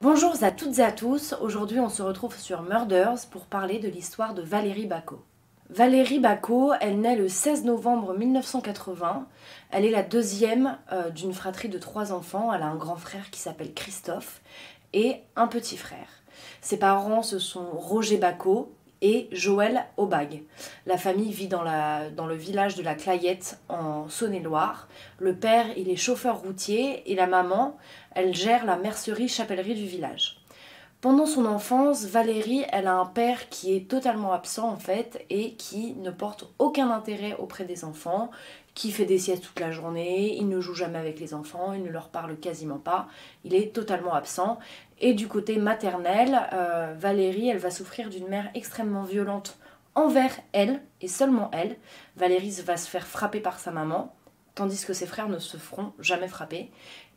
Bonjour à toutes et à tous, aujourd'hui on se retrouve sur Murders pour parler de l'histoire de Valérie Bacot. Valérie Bacot, elle naît le 16 novembre 1980. Elle est la deuxième euh, d'une fratrie de trois enfants. Elle a un grand frère qui s'appelle Christophe et un petit frère. Ses parents, ce sont Roger Bacot et Joël Aubag. La famille vit dans, la, dans le village de la Clayette en Saône-et-Loire. Le père, il est chauffeur routier et la maman, elle gère la mercerie-chapellerie du village. Pendant son enfance, Valérie, elle a un père qui est totalement absent en fait et qui ne porte aucun intérêt auprès des enfants, qui fait des siestes toute la journée, il ne joue jamais avec les enfants, il ne leur parle quasiment pas, il est totalement absent. Et du côté maternel, euh, Valérie, elle va souffrir d'une mère extrêmement violente envers elle et seulement elle. Valérie va se faire frapper par sa maman, tandis que ses frères ne se feront jamais frapper.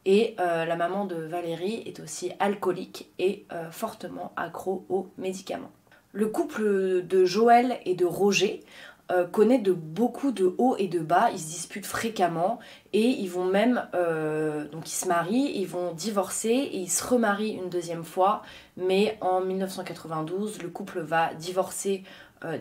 Et euh, la maman de Valérie est aussi alcoolique et euh, fortement accro aux médicaments. Le couple de Joël et de Roger euh, connaît de beaucoup de hauts et de bas, ils se disputent fréquemment et ils vont même, donc ils se marient, ils vont divorcer et ils se remarient une deuxième fois, mais en 1992 le couple va divorcer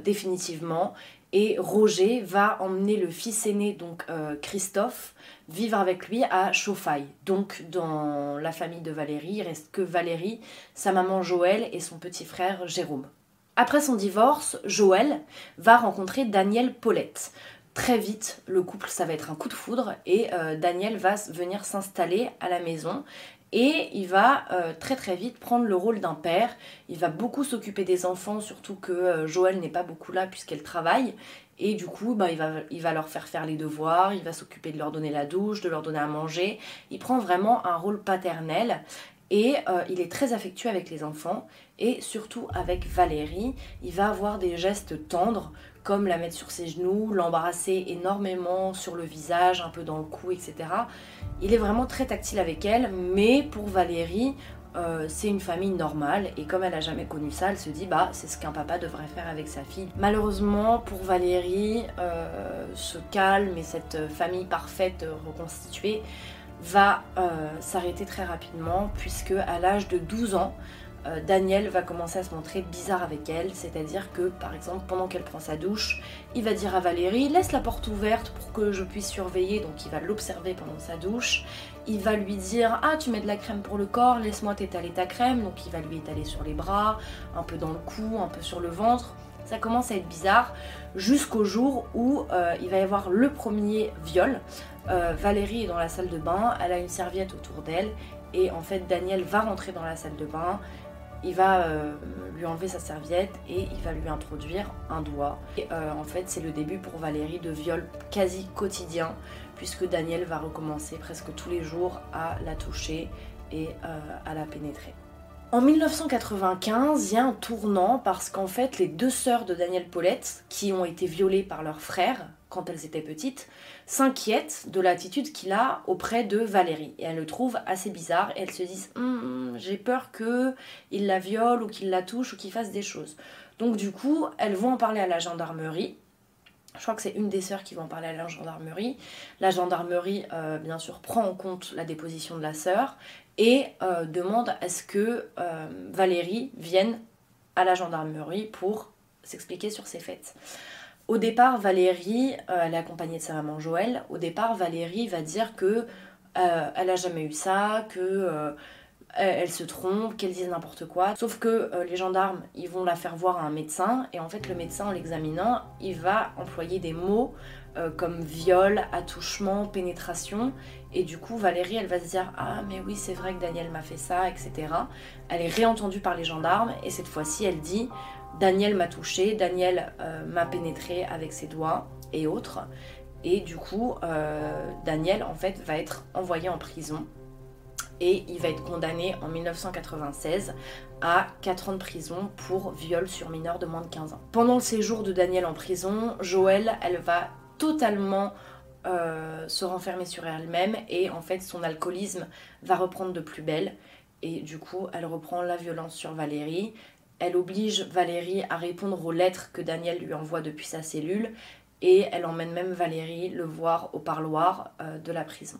définitivement et Roger va emmener le fils aîné, donc Christophe, vivre avec lui à Chauffaille. Donc dans la famille de Valérie, il reste que Valérie, sa maman Joël et son petit frère Jérôme. Après son divorce, Joël va rencontrer Daniel Paulette. Très vite, le couple, ça va être un coup de foudre et euh, Daniel va venir s'installer à la maison et il va euh, très très vite prendre le rôle d'un père. Il va beaucoup s'occuper des enfants, surtout que euh, Joël n'est pas beaucoup là puisqu'elle travaille. Et du coup, bah, il, va, il va leur faire faire les devoirs, il va s'occuper de leur donner la douche, de leur donner à manger. Il prend vraiment un rôle paternel. Et euh, il est très affectueux avec les enfants et surtout avec Valérie. Il va avoir des gestes tendres comme la mettre sur ses genoux, l'embrasser énormément sur le visage, un peu dans le cou, etc. Il est vraiment très tactile avec elle, mais pour Valérie, euh, c'est une famille normale et comme elle a jamais connu ça, elle se dit bah c'est ce qu'un papa devrait faire avec sa fille. Malheureusement pour Valérie, euh, ce calme et cette famille parfaite reconstituée va euh, s'arrêter très rapidement puisque à l'âge de 12 ans, euh, Daniel va commencer à se montrer bizarre avec elle, c'est-à-dire que par exemple pendant qu'elle prend sa douche, il va dire à Valérie laisse la porte ouverte pour que je puisse surveiller, donc il va l'observer pendant sa douche, il va lui dire ah tu mets de la crème pour le corps, laisse-moi t'étaler ta crème, donc il va lui étaler sur les bras, un peu dans le cou, un peu sur le ventre, ça commence à être bizarre jusqu'au jour où euh, il va y avoir le premier viol. Euh, Valérie est dans la salle de bain, elle a une serviette autour d'elle et en fait Daniel va rentrer dans la salle de bain, il va euh, lui enlever sa serviette et il va lui introduire un doigt. Et en fait, c'est le début pour Valérie de viol quasi quotidien, puisque Daniel va recommencer presque tous les jours à la toucher et à la pénétrer. En 1995, il y a un tournant parce qu'en fait, les deux sœurs de Daniel Paulette, qui ont été violées par leur frère quand elles étaient petites, s'inquiètent de l'attitude qu'il a auprès de Valérie. Et elles le trouvent assez bizarre et elles se disent hum, J'ai peur qu'il la viole ou qu'il la touche ou qu'il fasse des choses. Donc, du coup, elles vont en parler à la gendarmerie. Je crois que c'est une des sœurs qui va en parler à la gendarmerie. La gendarmerie, euh, bien sûr, prend en compte la déposition de la sœur et euh, demande à ce que euh, Valérie vienne à la gendarmerie pour s'expliquer sur ses faits. Au départ, Valérie, elle est accompagnée de sa maman Joël. Au départ, Valérie va dire que elle n'a jamais eu ça, que elle se trompe, qu'elle dit n'importe quoi. Sauf que les gendarmes, ils vont la faire voir à un médecin et en fait, le médecin, en l'examinant, il va employer des mots euh, comme viol, attouchement, pénétration. Et du coup, Valérie, elle va se dire Ah, mais oui, c'est vrai que Daniel m'a fait ça, etc. Elle est réentendue par les gendarmes et cette fois-ci, elle dit Daniel m'a touché, Daniel euh, m'a pénétré avec ses doigts et autres. Et du coup, euh, Daniel, en fait, va être envoyé en prison et il va être condamné en 1996 à 4 ans de prison pour viol sur mineur de moins de 15 ans. Pendant le séjour de Daniel en prison, Joël, elle va totalement euh, se renfermer sur elle-même et en fait son alcoolisme va reprendre de plus belle et du coup elle reprend la violence sur Valérie. Elle oblige Valérie à répondre aux lettres que Daniel lui envoie depuis sa cellule et elle emmène même Valérie le voir au parloir euh, de la prison.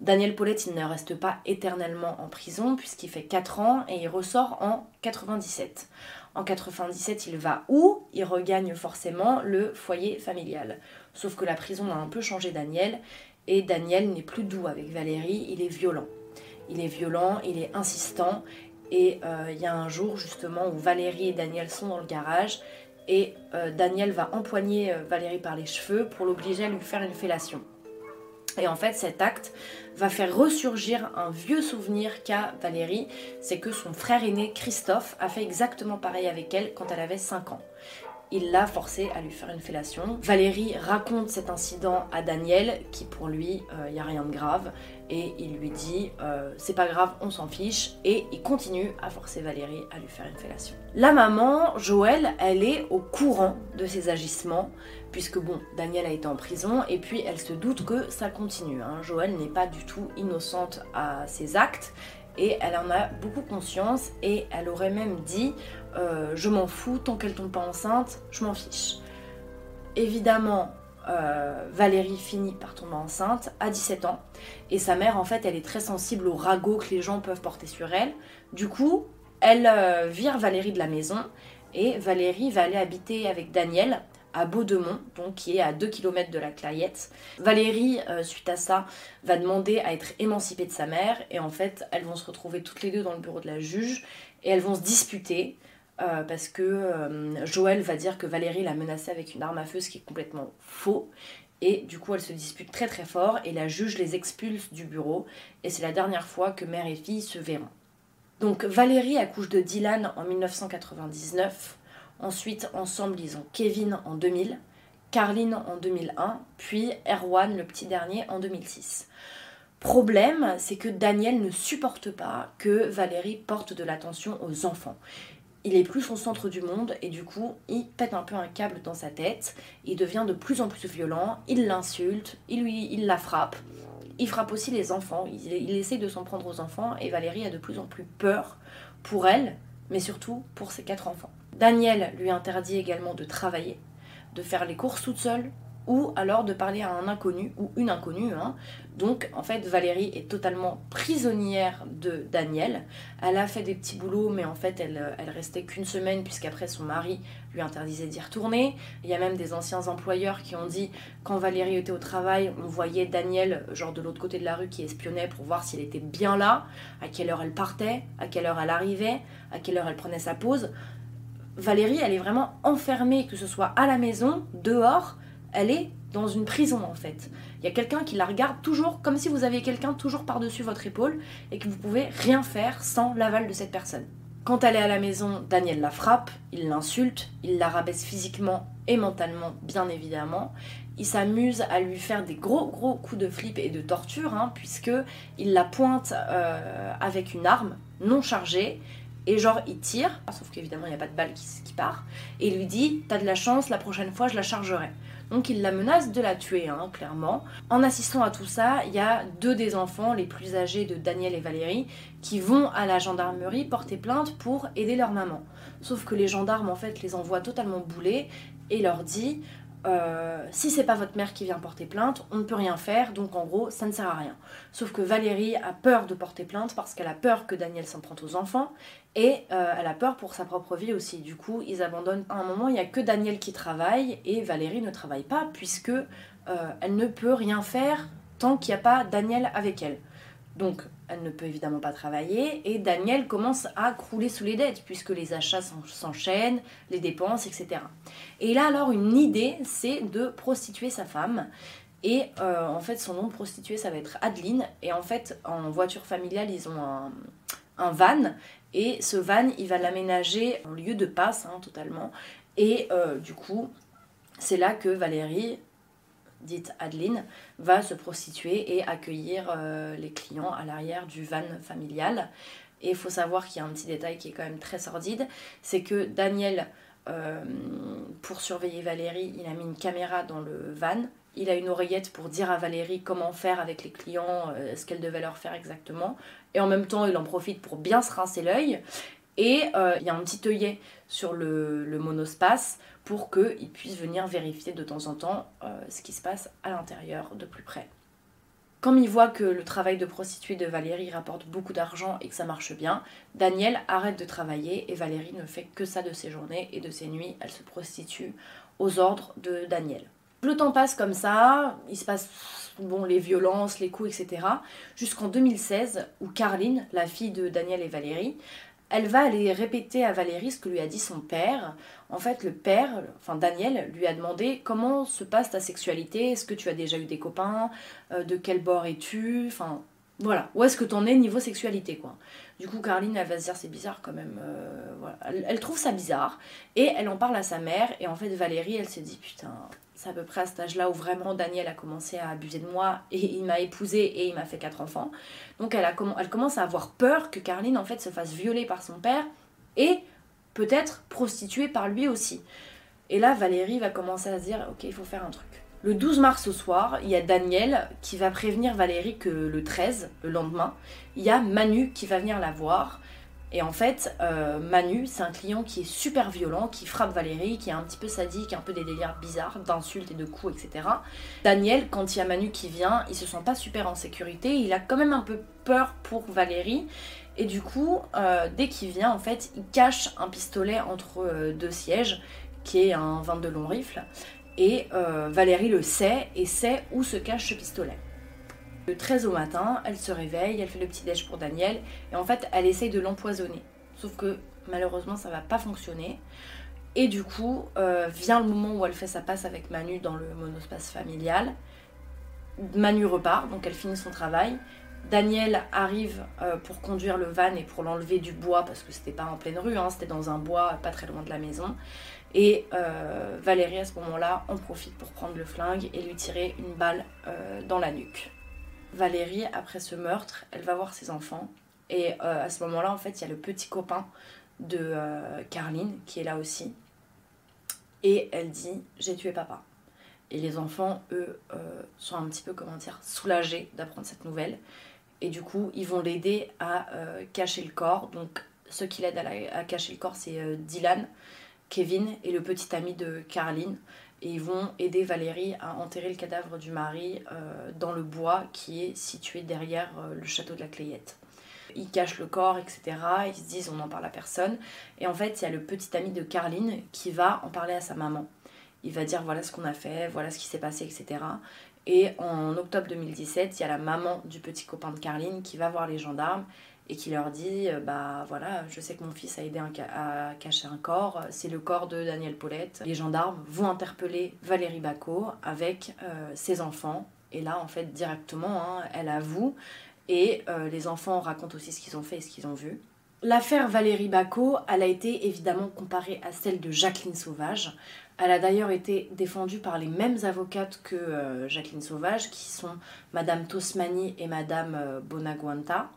Daniel Paulette, il ne reste pas éternellement en prison puisqu'il fait 4 ans et il ressort en 97. En 97, il va où? Il regagne forcément le foyer familial. Sauf que la prison a un peu changé Daniel et Daniel n'est plus doux avec Valérie, il est violent. Il est violent, il est insistant et euh, il y a un jour justement où Valérie et Daniel sont dans le garage et euh, Daniel va empoigner euh, Valérie par les cheveux pour l'obliger à lui faire une fellation. Et en fait, cet acte va faire ressurgir un vieux souvenir qu'a Valérie, c'est que son frère aîné Christophe a fait exactement pareil avec elle quand elle avait 5 ans. Il l'a forcé à lui faire une fellation. Valérie raconte cet incident à Daniel, qui pour lui, il euh, n'y a rien de grave, et il lui dit euh, c'est pas grave, on s'en fiche, et il continue à forcer Valérie à lui faire une fellation. La maman, Joël, elle est au courant de ses agissements, puisque bon, Daniel a été en prison, et puis elle se doute que ça continue. Hein. Joël n'est pas du tout innocente à ses actes, et elle en a beaucoup conscience et elle aurait même dit euh, je m'en fous tant qu'elle tombe pas enceinte, je m'en fiche. Évidemment, euh, Valérie finit par tomber enceinte à 17 ans et sa mère en fait elle est très sensible aux ragots que les gens peuvent porter sur elle. Du coup, elle euh, vire Valérie de la maison et Valérie va aller habiter avec Daniel à Baudemont, donc qui est à 2 km de la Clayette. Valérie, euh, suite à ça, va demander à être émancipée de sa mère et en fait, elles vont se retrouver toutes les deux dans le bureau de la juge et elles vont se disputer. Euh, parce que euh, Joël va dire que Valérie l'a menacée avec une arme à feu, ce qui est complètement faux. Et du coup, elles se disputent très très fort et la juge les expulse du bureau. Et c'est la dernière fois que mère et fille se verront. Donc Valérie accouche de Dylan en 1999. Ensuite, ensemble, ils ont Kevin en 2000, Carline en 2001, puis Erwan, le petit dernier, en 2006. Problème, c'est que Daniel ne supporte pas que Valérie porte de l'attention aux enfants. Il est plus son centre du monde et du coup, il pète un peu un câble dans sa tête. Il devient de plus en plus violent, il l'insulte, il, lui, la frappe. Il frappe aussi les enfants, il, il essaie de s'en prendre aux enfants et Valérie a de plus en plus peur pour elle, mais surtout pour ses quatre enfants. Daniel lui interdit également de travailler, de faire les courses toute seule, ou alors de parler à un inconnu ou une inconnue. Hein. Donc en fait Valérie est totalement prisonnière de Daniel. Elle a fait des petits boulots mais en fait elle, elle restait qu'une semaine puisqu'après son mari lui interdisait d'y retourner. Il y a même des anciens employeurs qui ont dit quand Valérie était au travail on voyait Daniel genre de l'autre côté de la rue qui espionnait pour voir si elle était bien là, à quelle heure elle partait, à quelle heure elle arrivait, à quelle heure elle prenait sa pause. Valérie, elle est vraiment enfermée, que ce soit à la maison, dehors, elle est dans une prison en fait. Il y a quelqu'un qui la regarde toujours comme si vous aviez quelqu'un toujours par-dessus votre épaule et que vous pouvez rien faire sans l'aval de cette personne. Quand elle est à la maison, Daniel la frappe, il l'insulte, il la rabaisse physiquement et mentalement, bien évidemment. Il s'amuse à lui faire des gros gros coups de flip et de torture, hein, puisque il la pointe euh, avec une arme non chargée et genre, il tire, sauf qu'évidemment, il n'y a pas de balle qui, part, et lui dit T'as de la chance, la prochaine fois, je la chargerai. Donc, il la menace de la tuer, hein, clairement. En assistant à tout ça, il y a deux des enfants les plus âgés de Daniel et Valérie qui vont à la gendarmerie porter plainte pour aider leur maman. Sauf que les gendarmes, en fait, les envoient totalement boulés et leur dit euh, si c'est pas votre mère qui vient porter plainte, on ne peut rien faire, donc en gros, ça ne sert à rien. Sauf que Valérie a peur de porter plainte parce qu'elle a peur que Daniel s'en prenne aux enfants et euh, elle a peur pour sa propre vie aussi. Du coup, ils abandonnent. À un moment, il n'y a que Daniel qui travaille et Valérie ne travaille pas puisque euh, elle ne peut rien faire tant qu'il n'y a pas Daniel avec elle. Donc, elle ne peut évidemment pas travailler et Daniel commence à crouler sous les dettes puisque les achats s'enchaînent, les dépenses, etc. Et là alors une idée, c'est de prostituer sa femme. Et euh, en fait son nom de prostituée ça va être Adeline. Et en fait en voiture familiale ils ont un, van et ce van il va l'aménager en lieu de passe hein, totalement. Et euh, du coup c'est là que Valérie dite Adeline, va se prostituer et accueillir euh, les clients à l'arrière du van familial. Et il faut savoir qu'il y a un petit détail qui est quand même très sordide, c'est que Daniel, euh, pour surveiller Valérie, il a mis une caméra dans le van. Il a une oreillette pour dire à Valérie comment faire avec les clients, euh, ce qu'elle devait leur faire exactement. Et en même temps, il en profite pour bien se rincer l'œil. Et il y a un petit œillet sur le, monospace pour qu'ils puissent venir vérifier de temps en temps euh, ce qui se passe à l'intérieur de plus près. Comme il voit que le travail de prostituée de Valérie rapporte beaucoup d'argent et que ça marche bien, Daniel arrête de travailler et Valérie ne fait que ça de ses journées et de ses nuits. Elle se prostitue aux ordres de Daniel. Le temps passe comme ça, il se passe bon, les violences, les coups, etc. Jusqu'en 2016, où Carline, la fille de Daniel et Valérie, elle va aller répéter à Valérie ce que lui a dit son père. En fait, le père, enfin Daniel, lui a demandé comment se passe ta sexualité, est-ce que tu as déjà eu des copains, euh, de quel bord es-tu, voilà, où est-ce que t'en es niveau sexualité quoi? Du coup, Carline, elle va se dire c'est bizarre quand même, euh, voilà. elle, trouve ça bizarre et elle en parle à sa mère et en fait Valérie, elle se dit putain, c'est à peu près à cet âge-là où vraiment Daniel a commencé à abuser de moi et il m'a épousée et il m'a fait quatre enfants. Donc elle, a, elle commence à avoir peur que Carline en fait se fasse violer par son père et peut-être prostituée par lui aussi. Et là, Valérie va commencer à se dire ok, il faut faire un truc. Le 12 mars au soir, il y a Daniel qui va prévenir Valérie que le 13, le lendemain, il y a Manu qui va venir la voir et en fait, euh, Manu, c'est un client qui est super violent, qui frappe Valérie, qui est un petit peu sadique, un peu des délires bizarres, d'insultes et de coups, etc. Daniel, quand il y a Manu qui vient, il se sent pas super en sécurité, il a quand même un peu peur pour Valérie. Et du coup, euh, dès qu'il vient, en fait, il cache un pistolet entre euh, deux sièges, qui est un 22 long rifle. Et Valérie le sait et sait où se cache ce pistolet. Le 13 au matin, elle se réveille, elle fait le petit déj pour Daniel et en fait elle essaye de l'empoisonner. Sauf que malheureusement ça va pas fonctionner. Et du coup, euh, vient le moment où elle fait sa passe avec Manu dans le monospace familial. Manu repart, donc elle finit son travail. Daniel arrive euh, pour conduire le van et pour l'enlever du bois parce que c'était pas en pleine rue, hein, c'était dans un bois pas très loin de la maison. Et euh, Valérie à ce moment-là en profite pour prendre le flingue et lui tirer une balle dans la nuque. Valérie, après ce meurtre, elle va voir ses enfants. Et euh, à ce moment-là, en fait, il y a le petit copain de euh, Carline qui est là aussi. Et elle dit J'ai tué papa. Et les enfants, eux, euh, sont un petit peu, comment dire, soulagés d'apprendre cette nouvelle. Et du coup, ils vont l'aider à cacher le corps. Donc, ceux qui l'aident à, cacher le corps, c'est Dylan, Kevin et le petit ami de Carline et ils vont aider Valérie à enterrer le cadavre du mari euh, dans le bois qui est situé derrière euh, le château de la Clayette. Ils cachent le corps, etc. Ils se disent on n'en parle à personne. Et en fait, il y a le petit ami de Carline qui va en parler à sa maman. Il va dire voilà ce qu'on a fait, voilà ce qui s'est passé, etc. Et en octobre 2017, il y a la maman du petit copain de Carline qui va voir les gendarmes et qui leur dit euh, bah voilà je sais que mon fils a aidé à cacher un corps c'est le corps de Daniel Paulette les gendarmes vont interpeller Valérie Bacot avec euh, ses enfants et là en fait directement hein, elle avoue et euh, les enfants racontent aussi ce qu'ils ont fait et ce qu'ils ont vu L'affaire Valérie Bacot, elle a été évidemment comparée à celle de Jacqueline Sauvage. Elle a d'ailleurs été défendue par les mêmes avocates que Jacqueline Sauvage, qui sont Madame Tosmani et Madame Bonaguanta.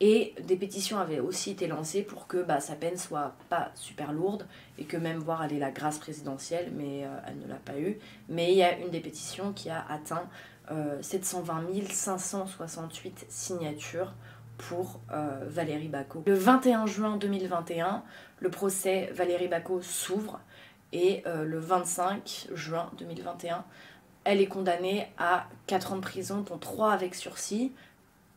Et des pétitions avaient aussi été lancées pour que bah, sa peine soit pas super lourde et que même voir ait la grâce présidentielle, mais euh, elle ne l'a pas eu. Mais il y a une des pétitions qui a atteint 720 568 signatures pour euh, Valérie Bacot. Le 21 juin 2021, le procès Valérie Bacot s'ouvre et euh, le 25 juin 2021, elle est condamnée à 4 ans de prison, dont 3 avec sursis,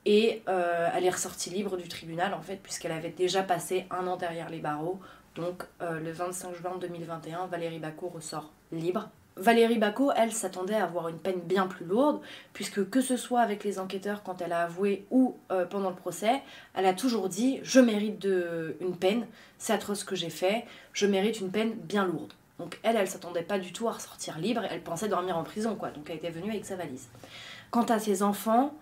et euh, elle est ressortie libre du tribunal en fait, puisqu'elle avait déjà passé un an derrière les barreaux. Donc euh, le 25 juin 2021, Valérie Bacot ressort libre. Valérie Bacot, elle, s'attendait à avoir une peine bien plus lourde, puisque que ce soit avec les enquêteurs quand elle a avoué ou euh, pendant le procès, elle a toujours dit Je mérite une peine, c'est atroce ce que j'ai fait, je mérite une peine bien lourde. Donc elle, elle s'attendait pas du tout à ressortir libre, elle pensait dormir en prison, quoi. Donc elle était venue avec sa valise. Quant à ses enfants,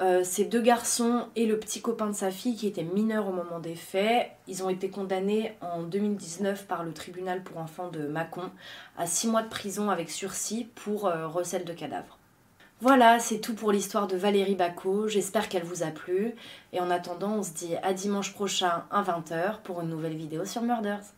euh, ces deux garçons et le petit copain de sa fille qui était mineur au moment des faits, ils ont été condamnés en 2019 par le tribunal pour enfants de Mâcon à 6 mois de prison avec sursis pour euh, recel de cadavres. Voilà, c'est tout pour l'histoire de Valérie Bacot. J'espère qu'elle vous a plu. Et en attendant, on se dit à dimanche prochain à 20h pour une nouvelle vidéo sur Murders.